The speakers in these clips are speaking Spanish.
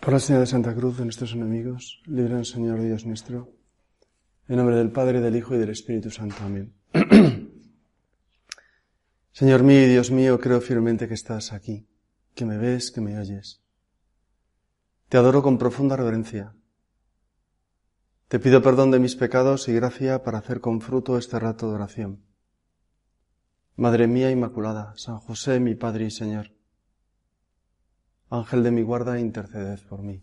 Por la señal de Santa Cruz de nuestros enemigos, libran Señor Dios nuestro, en nombre del Padre, del Hijo y del Espíritu Santo. Amén. Señor mío y Dios mío, creo firmemente que estás aquí, que me ves, que me oyes. Te adoro con profunda reverencia. Te pido perdón de mis pecados y gracia para hacer con fruto este rato de oración. Madre mía Inmaculada, San José, mi Padre y Señor, Ángel de mi guarda, interceded por mí.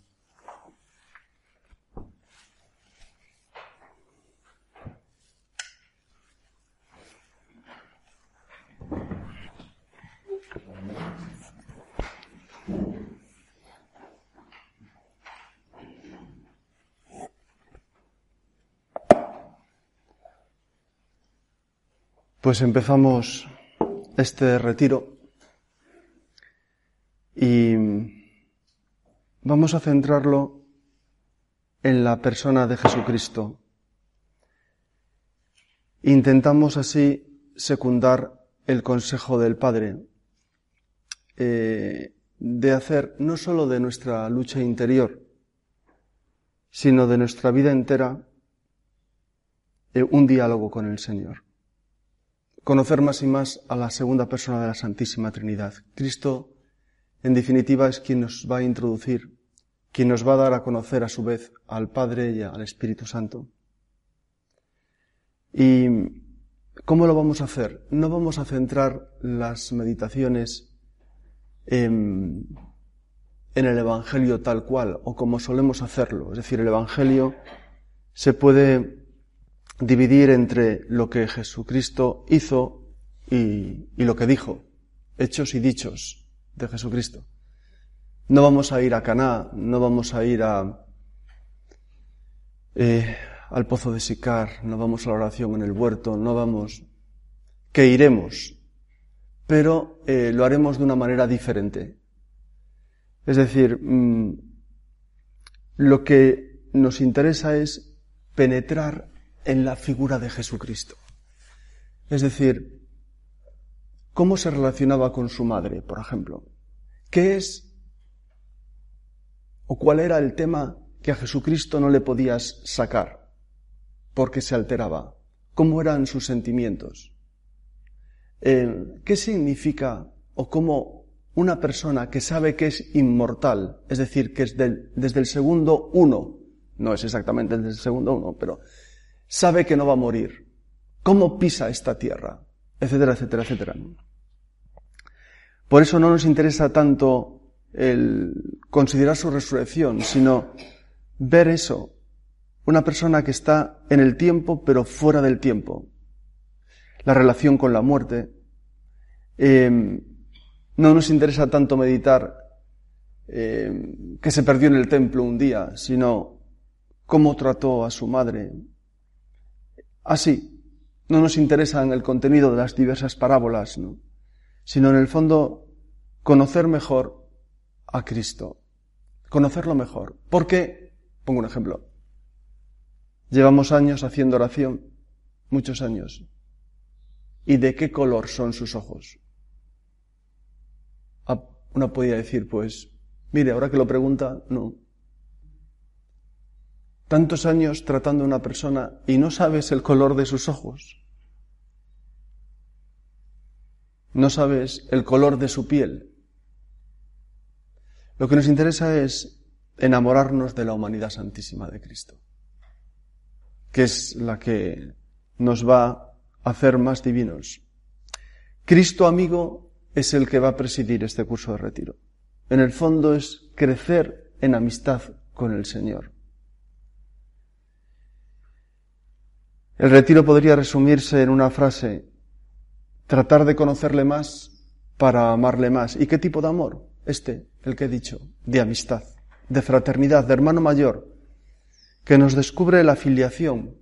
Pues empezamos este retiro y vamos a centrarlo en la persona de Jesucristo. Intentamos así secundar el consejo del Padre eh, de hacer no sólo de nuestra lucha interior, sino de nuestra vida entera eh, un diálogo con el Señor conocer más y más a la segunda persona de la Santísima Trinidad. Cristo, en definitiva, es quien nos va a introducir, quien nos va a dar a conocer a su vez al Padre y al Espíritu Santo. ¿Y cómo lo vamos a hacer? No vamos a centrar las meditaciones en, en el Evangelio tal cual o como solemos hacerlo. Es decir, el Evangelio se puede dividir entre lo que Jesucristo hizo y, lo que dijo, hechos y dichos de Jesucristo. No vamos a ir a Caná, no vamos a ir a, eh, al pozo de Sicar, no vamos a la oración en el huerto, no vamos, que iremos, pero eh, lo haremos de una manera diferente. Es decir, mm, lo que nos interesa es penetrar en la figura de Jesucristo. Es decir, cómo se relacionaba con su madre, por ejemplo. ¿Qué es o cuál era el tema que a Jesucristo no le podías sacar porque se alteraba? ¿Cómo eran sus sentimientos? Eh, ¿Qué significa o cómo una persona que sabe que es inmortal, es decir, que es desde el segundo uno, no es exactamente desde el segundo uno, pero sabe que no va a morir, cómo pisa esta tierra, etcétera, etcétera, etcétera. Por eso no nos interesa tanto el considerar su resurrección, sino ver eso, una persona que está en el tiempo pero fuera del tiempo, la relación con la muerte. Em, no nos interesa tanto meditar em, que se perdió en el templo un día, sino cómo trató a su madre, Así, no nos interesa en el contenido de las diversas parábolas, sino en el fondo conocer mejor a Cristo, conocerlo mejor. ¿Por qué? Pongo un ejemplo. Llevamos años haciendo oración, muchos años. ¿Y de qué color son sus ojos? Ah, Uno podría decir, pues, mire, ahora que lo pregunta, no, tantos años tratando a una persona y no sabes el color de sus ojos. No sabes el color de su piel. Lo que nos interesa es enamorarnos de la humanidad santísima de Cristo, que es la que nos va a hacer más divinos. Cristo amigo es el que va a presidir este curso de retiro. En el fondo es crecer en amistad con el Señor. El retiro podría resumirse en una frase, tratar de conocerle más para amarle más. ¿Y qué tipo de amor? Este, el que he dicho, de amistad, de fraternidad, de hermano mayor, que nos descubre la filiación,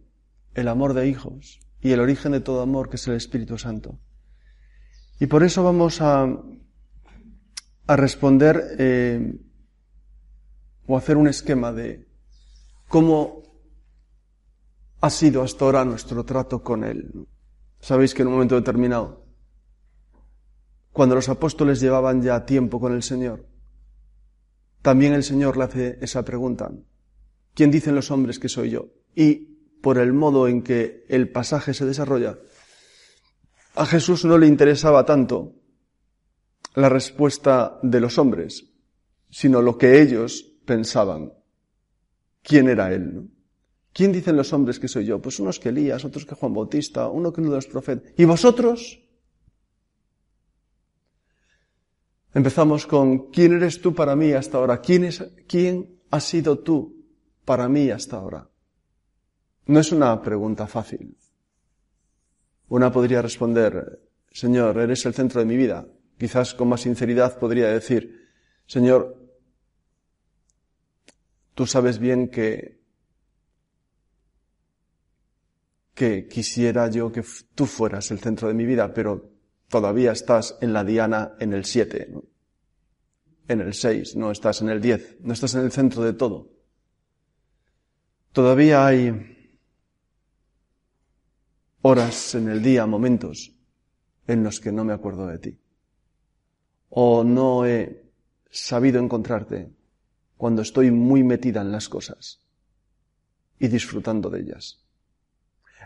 el amor de hijos y el origen de todo amor, que es el Espíritu Santo. Y por eso vamos a, a responder eh, o hacer un esquema de cómo ha sido hasta ahora nuestro trato con Él. Sabéis que en un momento determinado, cuando los apóstoles llevaban ya tiempo con el Señor, también el Señor le hace esa pregunta. ¿Quién dicen los hombres que soy yo? Y por el modo en que el pasaje se desarrolla, a Jesús no le interesaba tanto la respuesta de los hombres, sino lo que ellos pensaban. ¿Quién era él? ¿Quién dicen los hombres que soy yo? Pues unos que Elías, otros que Juan Bautista, uno que uno de los profetas. ¿Y vosotros? Empezamos con ¿quién eres tú para mí hasta ahora? ¿Quién, es, quién has sido tú para mí hasta ahora? No es una pregunta fácil. Una podría responder, Señor, eres el centro de mi vida. Quizás con más sinceridad podría decir, Señor, tú sabes bien que, que quisiera yo que tú fueras el centro de mi vida, pero todavía estás en la diana en el 7, en el 6, no estás en el 10, no estás en el centro de todo. Todavía hay horas en el día, momentos en los que no me acuerdo de ti o no he sabido encontrarte cuando estoy muy metida en las cosas y disfrutando de ellas.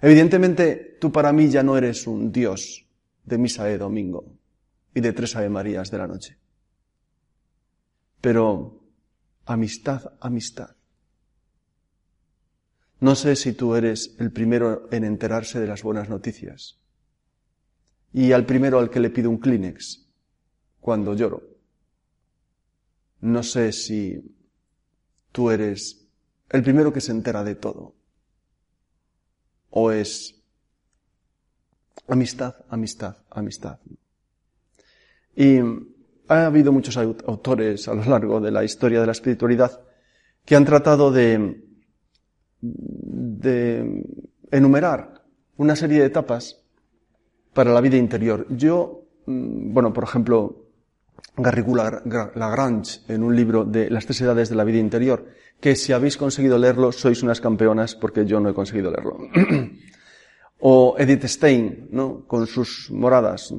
Evidentemente, tú para mí ya no eres un Dios de misa de domingo y de tres Ave Marías de la noche. Pero amistad, amistad. No sé si tú eres el primero en enterarse de las buenas noticias y al primero al que le pido un Kleenex cuando lloro. No sé si tú eres el primero que se entera de todo. O es amistad, amistad, amistad. Y ha habido muchos autores a lo largo de la historia de la espiritualidad que han tratado de, de enumerar una serie de etapas para la vida interior. Yo, mm, bueno, por ejemplo, Garrigou Lagrange en un libro de Las tres edades de la vida interior, que si habéis conseguido leerlo sois unas campeonas porque yo no he conseguido leerlo. o Edith Stein, ¿no? Con sus moradas,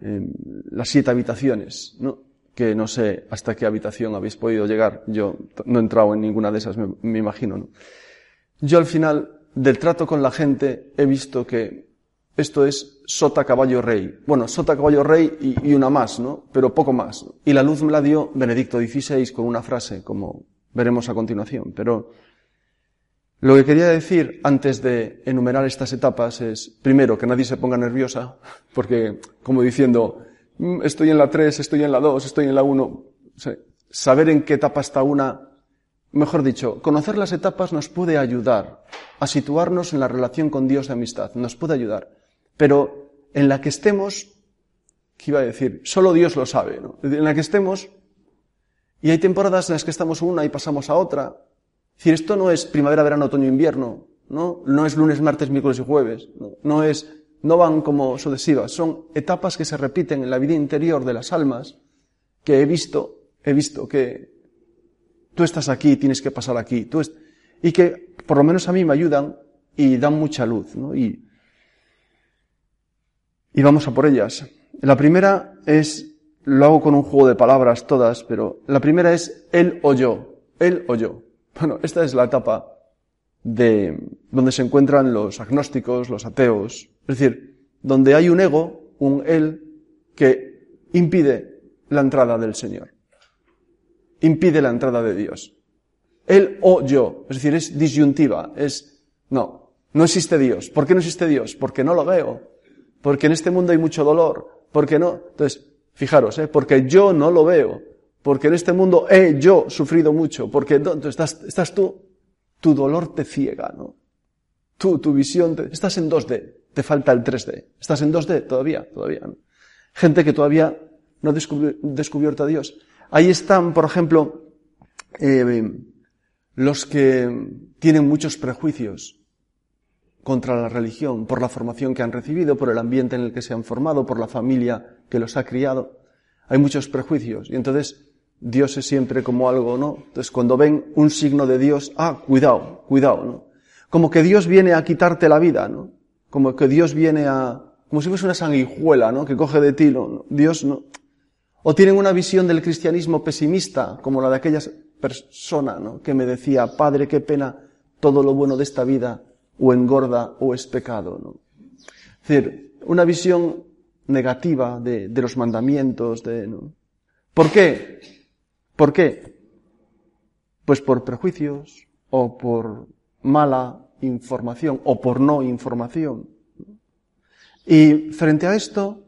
las siete habitaciones, ¿no? Que no sé hasta qué habitación habéis podido llegar. Yo no he entrado en ninguna de esas, me, me imagino, ¿no? Yo al final del trato con la gente he visto que esto es sota caballo rey. Bueno, sota caballo rey y, una más, ¿no? Pero poco más. Y la luz me la dio Benedicto XVI con una frase, como veremos a continuación. Pero lo que quería decir antes de enumerar estas etapas es, primero, que nadie se ponga nerviosa, porque, como diciendo, mm, estoy en la 3, estoy en la 2, estoy en la 1, saber en qué etapa está una, mejor dicho, conocer las etapas nos puede ayudar a situarnos en la relación con Dios de amistad, nos puede ayudar. Pero en la que estemos, ¿qué iba a decir? Solo Dios lo sabe, ¿no? En la que estemos, y hay temporadas en las que estamos una y pasamos a otra. Es decir, esto no es primavera, verano, otoño, invierno, ¿no? No es lunes, martes, miércoles y jueves, ¿no? No es, no van como sucesivas, son etapas que se repiten en la vida interior de las almas que he visto, he visto que tú estás aquí, tienes que pasar aquí, tú y que por lo menos a mí me ayudan y dan mucha luz, ¿no? Y y vamos a por ellas. La primera es, lo hago con un juego de palabras todas, pero la primera es él o yo, él o yo. Bueno, esta es la etapa de donde se encuentran los agnósticos, los ateos, es decir, donde hay un ego, un él, que impide la entrada del Señor, impide la entrada de Dios. Él o yo, es decir, es disyuntiva, es, no, no existe Dios. ¿Por qué no existe Dios? Porque no lo veo, porque en este mundo hay mucho dolor, porque no. Entonces, fijaros, ¿eh? porque yo no lo veo, porque en este mundo he yo sufrido mucho, porque entonces estás, tú, tu dolor te ciega, ¿no? Tú, tu visión, estás en 2D, te falta el 3D. ¿Estás en 2D? Todavía, todavía, ¿no? Gente que todavía no ha descubierto a Dios. Ahí están, por ejemplo, eh, los que tienen muchos prejuicios contra la religión, por la formación que han recibido, por el ambiente en el que se han formado, por la familia que los ha criado. Hay muchos prejuicios y entonces Dios es siempre como algo, ¿no? Entonces cuando ven un signo de Dios, ah, cuidado, cuidado, ¿no? Como que Dios viene a quitarte la vida, ¿no? Como que Dios viene a, como si fuese una sanguijuela, ¿no? Que coge de ti, ¿no? Dios no. O tienen una visión del cristianismo pesimista, como la de aquella persona, ¿no? Que me decía, Padre, qué pena, todo lo bueno de esta vida o engorda o es pecado, ¿no? Es decir, una visión negativa de, de los mandamientos, de, ¿no? ¿Por qué? ¿Por qué? Pues por prejuicios o por mala información o por no información. Y frente a esto,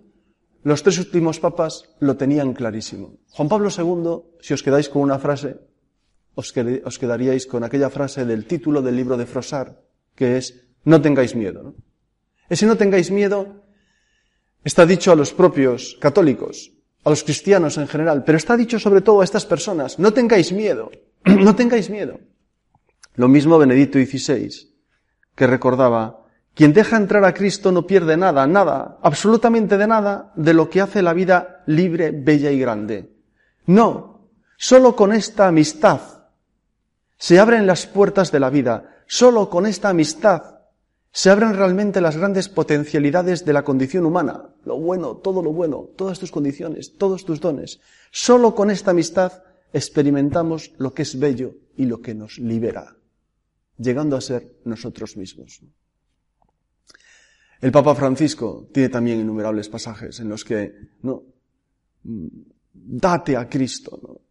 los tres últimos papas lo tenían clarísimo. Juan Pablo II, si os quedáis con una frase, os, quedaríais con aquella frase del título del libro de Frosar, que es, no tengáis miedo. Ese no tengáis miedo está dicho a los propios católicos, a los cristianos en general, pero está dicho sobre todo a estas personas, no tengáis miedo, no tengáis miedo. Lo mismo Benedicto XVI, que recordaba, quien deja entrar a Cristo no pierde nada, nada, absolutamente de nada, de lo que hace la vida libre, bella y grande. No, solo con esta amistad se abren las puertas de la vida, solo con esta amistad se abren realmente las grandes potencialidades de la condición humana, lo bueno, todo lo bueno, todas tus condiciones, todos tus dones. Solo con esta amistad experimentamos lo que es bello y lo que nos libera, llegando a ser nosotros mismos. El Papa Francisco tiene también innumerables pasajes en los que, no, date a Cristo, ¿no?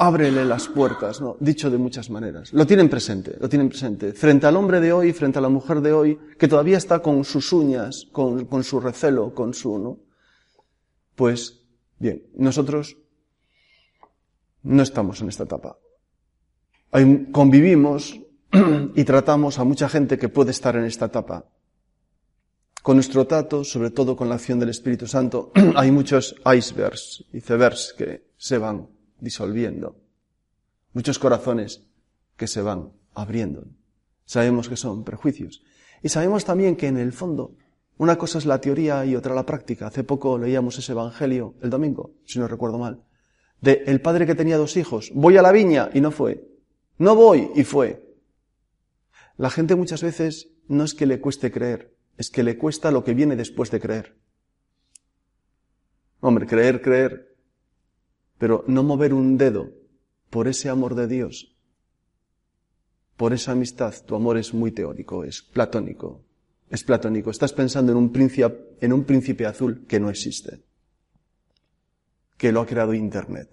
Ábrele las puertas, ¿no? Dicho de muchas maneras. Lo tienen presente, lo tienen presente. Frente al hombre de hoy, frente a la mujer de hoy, que todavía está con sus uñas, con, su recelo, con su, ¿no? Pues, bien, nosotros no estamos en esta etapa. convivimos y tratamos a mucha gente que puede estar en esta etapa. Con nuestro trato, sobre todo con la acción del Espíritu Santo, hay muchos icebergs, icebergs que se van disolviendo. Muchos corazones que se van abriendo. Sabemos que son prejuicios. Y sabemos también que en el fondo, una cosa es la teoría y otra la práctica. Hace poco leíamos ese evangelio, el domingo, si no recuerdo mal, de el padre que tenía dos hijos. Voy a la viña y no fue. No voy y fue. La gente muchas veces no es que le cueste creer, es que le cuesta lo que viene después de creer. Hombre, creer, creer, pero no mover un dedo por ese amor de Dios, por esa amistad, tu amor es muy teórico, es platónico, es platónico. Estás pensando en un príncipe, en un príncipe azul que no existe, que lo ha creado Internet.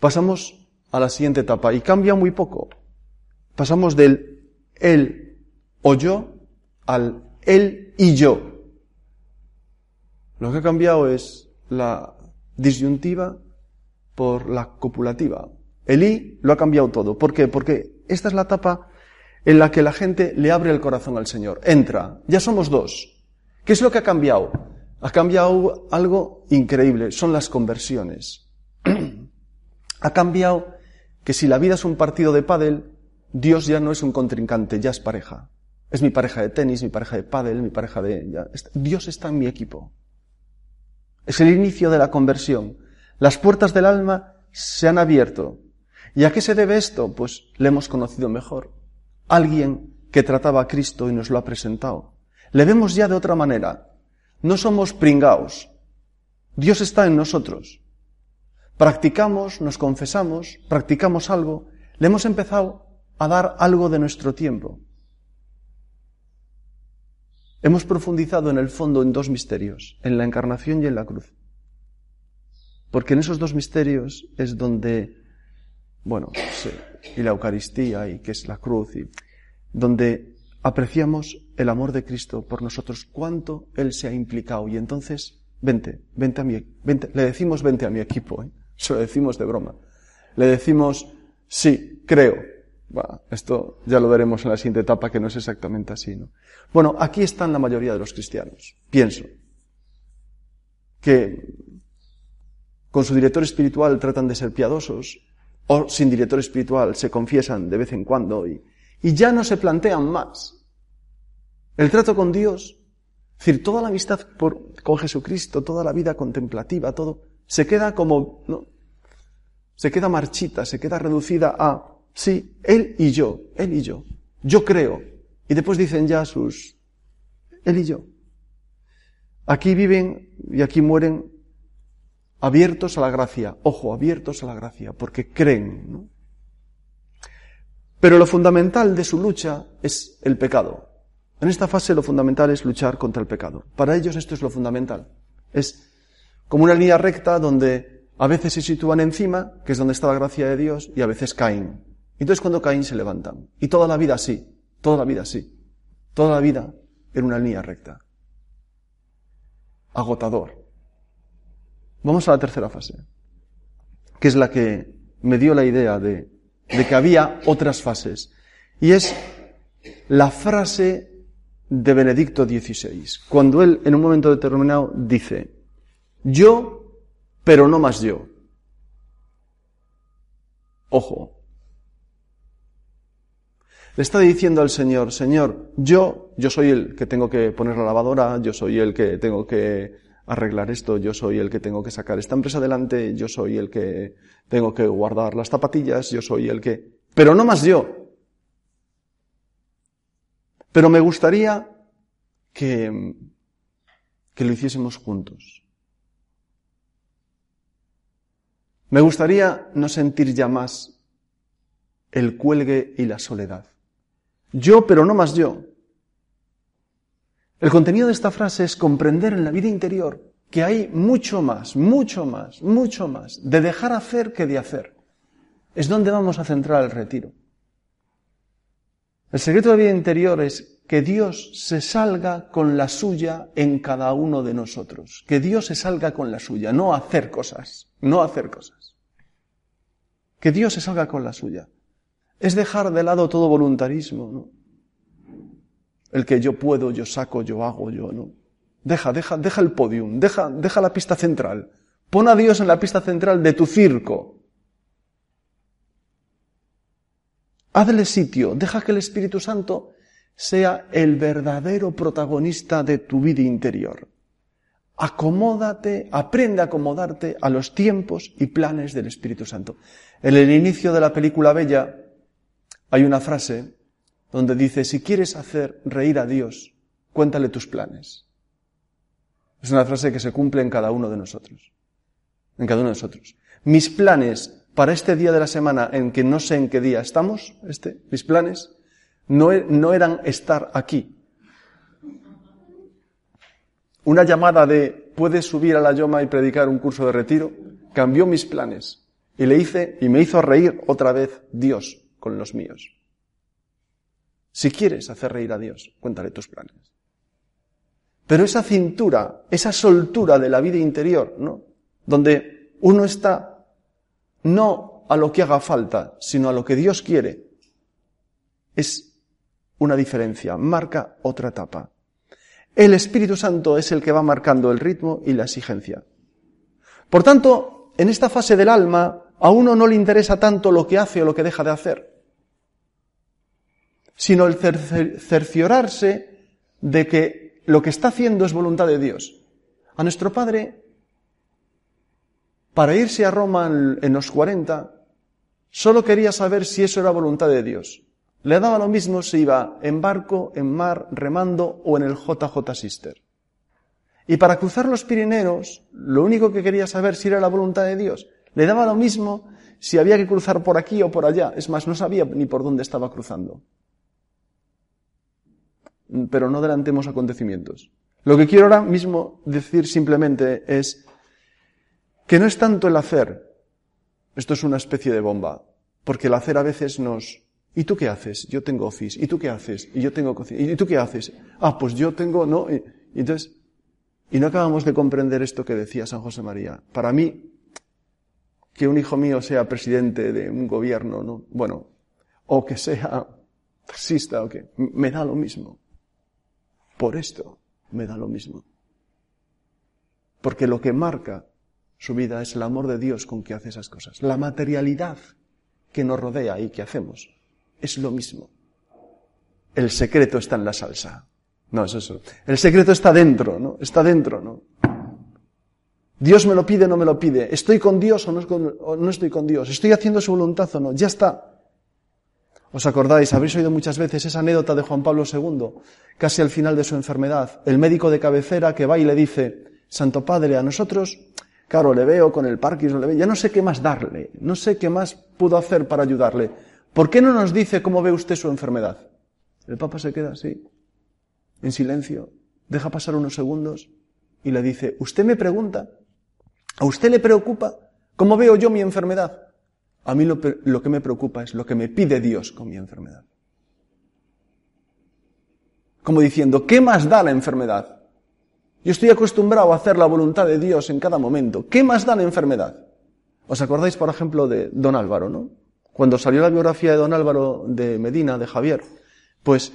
Pasamos a la siguiente etapa y cambia muy poco. Pasamos del él o yo al él y yo. Lo que ha cambiado es la disyuntiva por la copulativa. El I lo ha cambiado todo. ¿Por qué? Porque esta es la etapa en la que la gente le abre el corazón al Señor. Entra. Ya somos dos. ¿Qué es lo que ha cambiado? Ha cambiado algo increíble. Son las conversiones. ha cambiado que si la vida es un partido de pádel, Dios ya no es un contrincante, ya es pareja. Es mi pareja de tenis, mi pareja de pádel, mi pareja de... Dios está en mi equipo. Es el inicio de la conversión. Las puertas del alma se han abierto. ¿Y a qué se debe esto? Pues le hemos conocido mejor. Alguien que trataba a Cristo y nos lo ha presentado. Le vemos ya de otra manera. No somos pringaos. Dios está en nosotros. Practicamos, nos confesamos, practicamos algo. Le hemos empezado a dar algo de nuestro tiempo. Hemos profundizado en el fondo en dos misterios, en la encarnación y en la cruz. Porque en esos dos misterios es donde, bueno, y la Eucaristía y que es la cruz, y donde apreciamos el amor de Cristo por nosotros, cuánto Él se ha implicado. Y entonces, vente, vente a mi, vente, le decimos vente a mi equipo, ¿eh? se lo decimos de broma. Le decimos, sí, creo, bueno, esto ya lo veremos en la siguiente etapa, que no es exactamente así, ¿no? Bueno, aquí están la mayoría de los cristianos, pienso. Que con su director espiritual tratan de ser piadosos, o sin director espiritual se confiesan de vez en cuando y, y ya no se plantean más. El trato con Dios, es decir, toda la amistad con Jesucristo, toda la vida contemplativa, todo, se queda como, ¿no? Se queda marchita, se queda reducida a, sí, Él y yo, Él y yo. Yo creo. Y después dicen ya sus, Él y yo. Aquí viven y aquí mueren abiertos a la gracia. Ojo, abiertos a la gracia, porque creen. ¿no? Pero lo fundamental de su lucha es el pecado. En esta fase lo fundamental es luchar contra el pecado. Para ellos esto es lo fundamental. Es como una línea recta donde a veces se sitúan encima, que es donde está la gracia de Dios, y a veces caen. Entonces cuando caen se levantan. Y toda la vida así, toda la vida así. Toda la vida en una línea recta. Agotador. Vamos a la tercera fase, que es la que me dio la idea de, de que había otras fases. Y es la frase de Benedicto XVI, cuando él en un momento determinado dice, yo, pero no más yo. Ojo. Le está diciendo al Señor, Señor, yo, yo soy el que tengo que poner la lavadora, yo soy el que tengo que arreglar esto, yo soy el que tengo que sacar esta empresa adelante, yo soy el que tengo que guardar las zapatillas, yo soy el que... Pero no más yo. Pero me gustaría que, que lo hiciésemos juntos. Me gustaría no sentir ya más el cuelgue y la soledad. Yo, pero no más yo. El contenido de esta frase es comprender en la vida interior que hay mucho más, mucho más, mucho más de dejar hacer que de hacer. Es donde vamos a centrar el retiro. El secreto de la vida interior es que Dios se salga con la suya en cada uno de nosotros. Que Dios se salga con la suya, no hacer cosas, no hacer cosas. Que Dios se salga con la suya. Es dejar de lado todo voluntarismo, ¿no? El que yo puedo, yo saco, yo hago, yo, ¿no? Deja, deja, deja el podium, deja, deja la pista central. Pon a Dios en la pista central de tu circo. Hazle sitio, deja que el Espíritu Santo sea el verdadero protagonista de tu vida interior. Acomódate, aprende a acomodarte a los tiempos y planes del Espíritu Santo. En el inicio de la película Bella hay una frase donde dice, si quieres hacer reír a Dios, cuéntale tus planes. Es una frase que se cumple en cada uno de nosotros. En cada uno de nosotros. Mis planes para este día de la semana en que no sé en qué día estamos, este, mis planes, no, e, eran estar aquí. Una llamada de puedes subir a la Yoma y predicar un curso de retiro cambió mis planes y le hice y me hizo reír otra vez Dios con los míos. Si quieres hacer reír a Dios, cuéntale tus planes. Pero esa cintura, esa soltura de la vida interior, ¿no? Donde uno está no a lo que haga falta, sino a lo que Dios quiere, es una diferencia, marca otra etapa. El Espíritu Santo es el que va marcando el ritmo y la exigencia. Por tanto, en esta fase del alma, a uno no le interesa tanto lo que hace o lo que deja de hacer sino el cerciorarse de que lo que está haciendo es voluntad de Dios. A nuestro padre, para irse a Roma en los 40, solo quería saber si eso era voluntad de Dios. Le daba lo mismo si iba en barco, en mar, remando o en el JJ Sister. Y para cruzar los Pirineos, lo único que quería saber si era la voluntad de Dios. Le daba lo mismo si había que cruzar por aquí o por allá. Es más, no sabía ni por dónde estaba cruzando pero no delantemos acontecimientos. Lo que quiero ahora mismo decir simplemente es que no es tanto el hacer, esto es una especie de bomba, porque el hacer a veces nos... ¿Y tú qué haces? Yo tengo office. ¿Y tú qué haces? Y yo tengo cocina. ¿Y tú qué haces? Ah, pues yo tengo, ¿no? Y, entonces, y no acabamos de comprender esto que decía San José María. Para mí, que un hijo mío sea presidente de un gobierno, ¿no? Bueno, o que sea taxista o que, me da lo mismo. Por esto me da lo mismo. Porque lo que marca su vida es el amor de Dios con que hace esas cosas. La materialidad que nos rodea y que hacemos es lo mismo. El secreto está en la salsa. No, es eso. El secreto está dentro, ¿no? Está dentro, ¿no? Dios me lo pide no me lo pide. ¿Estoy con Dios o no, o no estoy con Dios? ¿Estoy haciendo su voluntad o no? Ya está. ¿Os acordáis? Habréis oído muchas veces esa anécdota de Juan Pablo II, casi al final de su enfermedad. El médico de cabecera que va y le dice, Santo Padre, a nosotros, claro, le veo con el Parkinson, le veo, ya no sé qué más darle, no sé qué más puedo hacer para ayudarle. ¿Por qué no nos dice cómo ve usted su enfermedad? El Papa se queda así, en silencio, deja pasar unos segundos y le dice, ¿usted me pregunta? ¿A usted le preocupa cómo veo yo mi enfermedad? A mí lo, que me preocupa es lo que me pide Dios con mi enfermedad. Como diciendo, ¿qué más da la enfermedad? Yo estoy acostumbrado a hacer la voluntad de Dios en cada momento. ¿Qué más da la enfermedad? ¿Os acordáis, por ejemplo, de Don Álvaro, no? Cuando salió la biografía de Don Álvaro de Medina, de Javier, pues,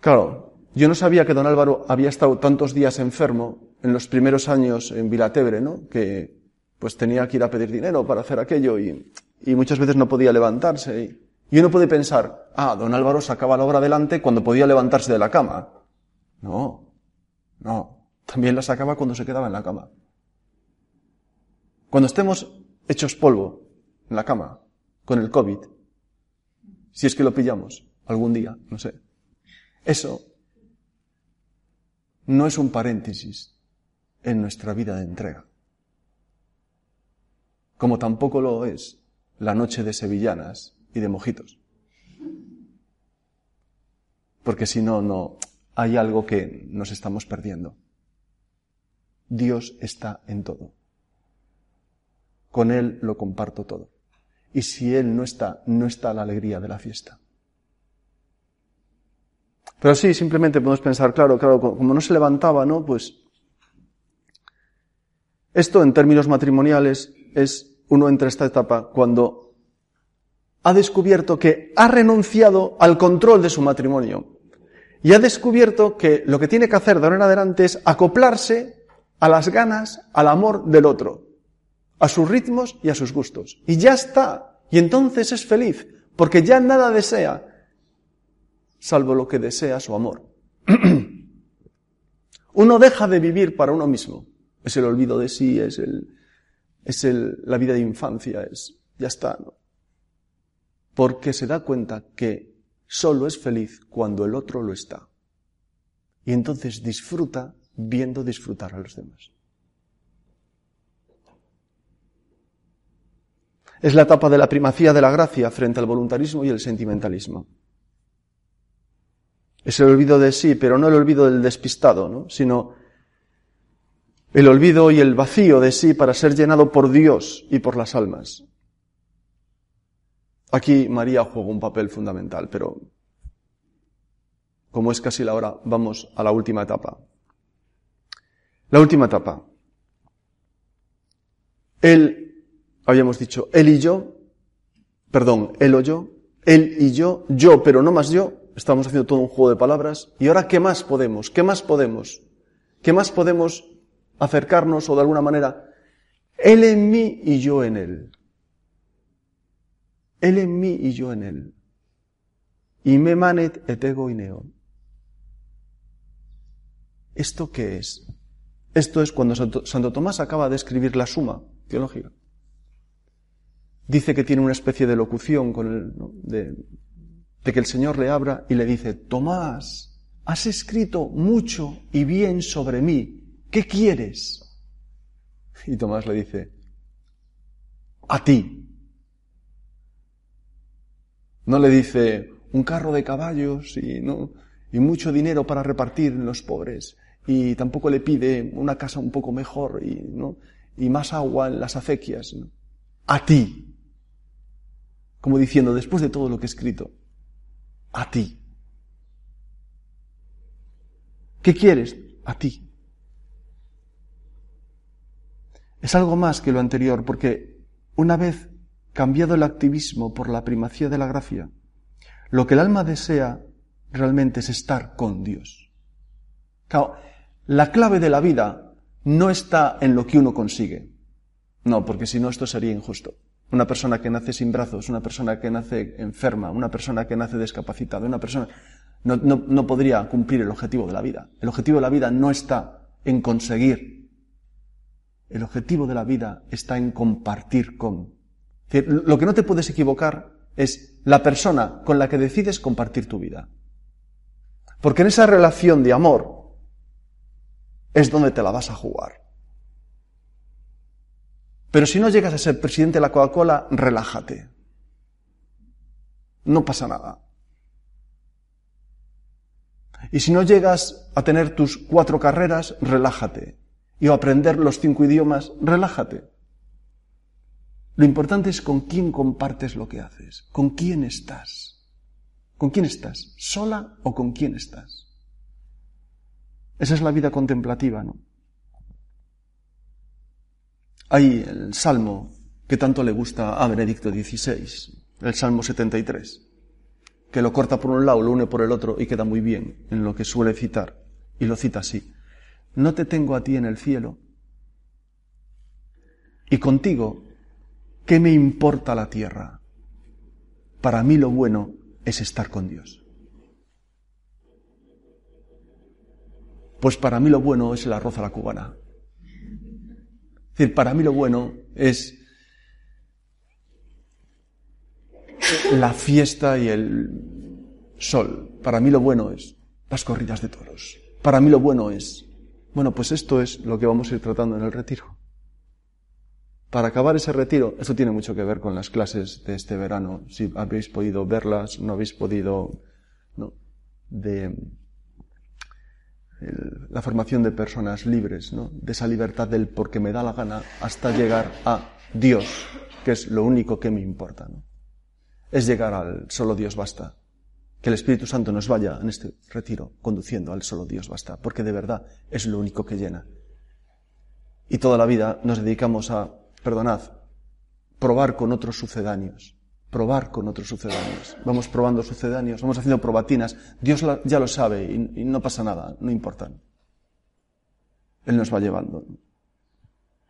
claro, yo no sabía que Don Álvaro había estado tantos días enfermo en los primeros años en Vilatebre, ¿no? Que pues tenía que ir a pedir dinero para hacer aquello y, muchas veces no podía levantarse. Y, uno puede pensar, ah, don Álvaro sacaba la obra adelante cuando podía levantarse de la cama. No, no, también la sacaba cuando se quedaba en la cama. Cuando estemos hechos polvo en la cama, con el COVID, si es que lo pillamos algún día, no sé. Eso no es un paréntesis en nuestra vida de entrega como tampoco lo es la noche de sevillanas y de mojitos. Porque si no, no, hay algo que nos estamos perdiendo. Dios está en todo. Con Él lo comparto todo. Y si Él no está, no está la alegría de la fiesta. Pero sí, simplemente podemos pensar, claro, claro, como no se levantaba, ¿no? Pues esto en términos matrimoniales es uno entra esta etapa cuando ha descubierto que ha renunciado al control de su matrimonio y ha descubierto que lo que tiene que hacer de ahora en adelante es acoplarse a las ganas, al amor del otro, a sus ritmos y a sus gustos. Y ya está. Y entonces es feliz, porque ya nada desea, salvo lo que desea su amor. uno deja de vivir para uno mismo. Es el olvido de sí, es el, es el, la vida de infancia, es, ya está, ¿no? Porque se da cuenta que solo es feliz cuando el otro lo está. Y entonces disfruta viendo disfrutar a los demás. Es la etapa de la primacía de la gracia frente al voluntarismo y el sentimentalismo. Es el olvido de sí, pero no el olvido del despistado, ¿no? sino el olvido y el vacío de sí para ser llenado por Dios y por las almas. Aquí María juega un papel fundamental, pero como es casi la hora, vamos a la última etapa. La última etapa. Él, habíamos dicho, él y yo, perdón, él o yo, él y yo, yo pero no más yo, estamos haciendo todo un juego de palabras, y ahora ¿qué más podemos? ¿Qué más podemos? ¿Qué más podemos acercarnos o de alguna manera, Él en mí y yo en Él. Él en mí y yo en Él. Y me manet et ego neon. ¿Esto qué es? Esto es cuando Santo, Tomás acaba de escribir la suma teológica. Dice que tiene una especie de locución con el, de, de que el Señor le abra y le dice, Tomás, has escrito mucho y bien sobre mí, ¿qué quieres? Y Tomás le dice, a ti. No le dice un carro de caballos y, ¿no? y mucho dinero para repartir en los pobres. Y tampoco le pide una casa un poco mejor y, ¿no? y más agua en las acequias. A ti. Como diciendo, después de todo lo que he escrito, a ti. ¿Qué quieres? A ti. Es algo más que lo anterior, porque una vez cambiado el activismo por la primacía de la gracia, lo que el alma desea realmente es estar con Dios. la clave de la vida no está en lo que uno consigue. No, porque si no esto sería injusto. Una persona que nace sin brazos, una persona que nace enferma, una persona que nace discapacitada, una persona no, no, podría cumplir el objetivo de la vida. El objetivo de la vida no está en conseguir. El objetivo de la vida está en compartir con. Lo que no te puedes equivocar es la persona con la que decides compartir tu vida. Porque en esa relación de amor es donde te la vas a jugar. Pero si no llegas a ser presidente de la Coca-Cola, relájate. No pasa nada. Y si no llegas a tener tus cuatro carreras, relájate. Y a aprender los cinco idiomas, relájate. Lo importante es con quién compartes lo que haces, con quién estás. ¿Con quién estás? ¿Sola o con quién estás? Esa es la vida contemplativa, ¿no? Hay el salmo que tanto le gusta a Benedicto XVI, el Salmo 73, que lo corta por un lado, lo une por el otro y queda muy bien en lo que suele citar. Y lo cita así. No te tengo a ti en el cielo. Y contigo, ¿qué me importa la tierra? Para mí lo bueno es estar con Dios. Pues para mí lo bueno es el arroz a la cubana. Es decir, para mí lo bueno es la fiesta y el sol. Para mí lo bueno es las corridas de toros. Para mí lo bueno es, bueno, pues esto es lo que vamos a ir tratando en el retiro. Para acabar ese retiro, esto tiene mucho que ver con las clases de este verano. Si habéis podido verlas, no habéis podido, ¿no? De la formación de personas libres, ¿no? de esa libertad del porque me da la gana hasta llegar a Dios, que es lo único que me importa. ¿no? Es llegar al solo Dios basta. Que el Espíritu Santo nos vaya en este retiro conduciendo al solo Dios basta, porque de verdad es lo único que llena. Y toda la vida nos dedicamos a, perdonad, probar con otros sucedáneos, probar con otros sucedáneos. Vamos probando sucedáneos, vamos haciendo probatinas. Dios ya lo sabe y, no pasa nada, no importa. Él nos va llevando.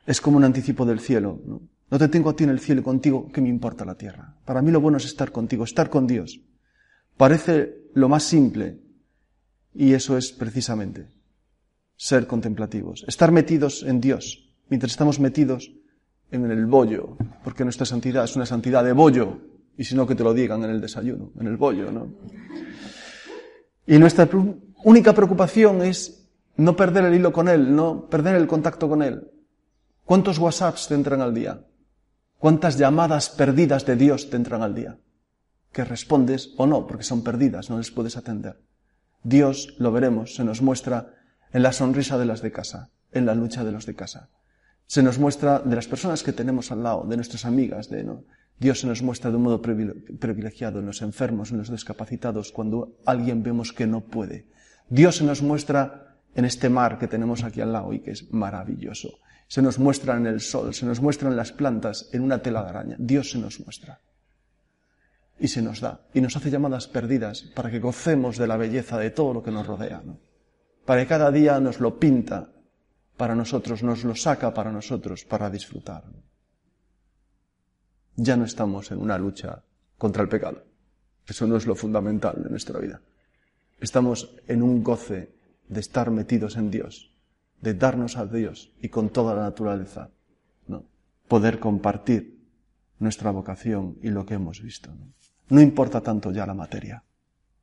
Es como un anticipo del cielo. ¿no? no te tengo a ti en el cielo y contigo, ¿qué me importa la tierra? Para mí lo bueno es estar contigo, estar con Dios. Parece lo más simple y eso es precisamente ser contemplativos, estar metidos en Dios, mientras estamos metidos en el bollo, porque nuestra santidad es una santidad de bollo, y si no, que te lo digan en el desayuno, en el bollo, ¿no? Y nuestra única preocupación es no perder el hilo con Él, no perder el contacto con Él. ¿Cuántos WhatsApps te entran al día? ¿Cuántas llamadas perdidas de Dios te entran al día? Que respondes o no, porque son perdidas, no les puedes atender. Dios, lo veremos, se nos muestra en la sonrisa de las de casa, en la lucha de los de casa. Se nos muestra de las personas que tenemos al lado, de nuestras amigas, de, ¿no? Dios se nos muestra de un modo privilegiado en los enfermos, en los discapacitados, cuando alguien vemos que no puede. Dios se nos muestra en este mar que tenemos aquí al lado y que es maravilloso. Se nos muestra en el sol, se nos muestra en las plantas, en una tela de araña. Dios se nos muestra. Y se nos da. Y nos hace llamadas perdidas para que gocemos de la belleza de todo lo que nos rodea. Para que cada día nos lo pinta para nosotros, nos lo saca para nosotros, para disfrutar ya no estamos en una lucha contra el pecado. Eso no es lo fundamental de nuestra vida. Estamos en un goce de estar metidos en Dios, de darnos a Dios y con toda la naturaleza, ¿no? poder compartir nuestra vocación y lo que hemos visto. ¿no? no importa tanto ya la materia.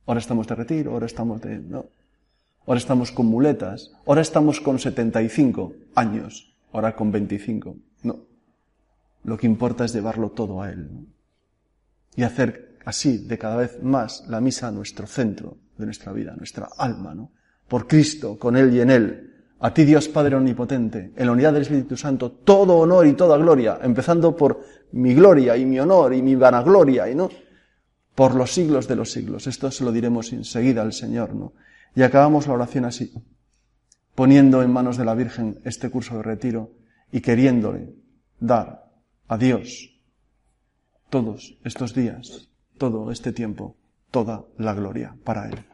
Ahora estamos de retiro, ahora estamos de... No. Ahora estamos con muletas, ahora estamos con 75 años, ahora con 25. No. Lo que importa es llevarlo todo a Él. Y hacer así de cada vez más la misa nuestro centro de nuestra vida, nuestra alma, ¿no? Por Cristo, con Él y en Él. A ti Dios Padre Omnipotente, en la unidad del Espíritu Santo, todo honor y toda gloria, empezando por mi gloria y mi honor y mi vanagloria, y no por los siglos de los siglos. Esto se lo diremos enseguida al Señor, ¿no? Y acabamos la oración así, poniendo en manos de la Virgen este curso de retiro y queriéndole dar a Dios todos estos días, todo este tiempo, toda la gloria para Él.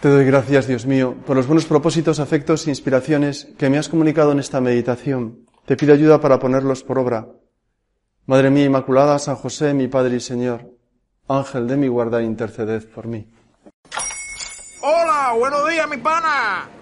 Te doy gracias, Dios mío, por los buenos propósitos, afectos e inspiraciones que me has comunicado en esta meditación. Te pido ayuda para ponerlos por obra. Madre mía Inmaculada, San José, mi Padre y Señor, Ángel de mi guarda, interceded por mí. Hola, buenos días, mi pana.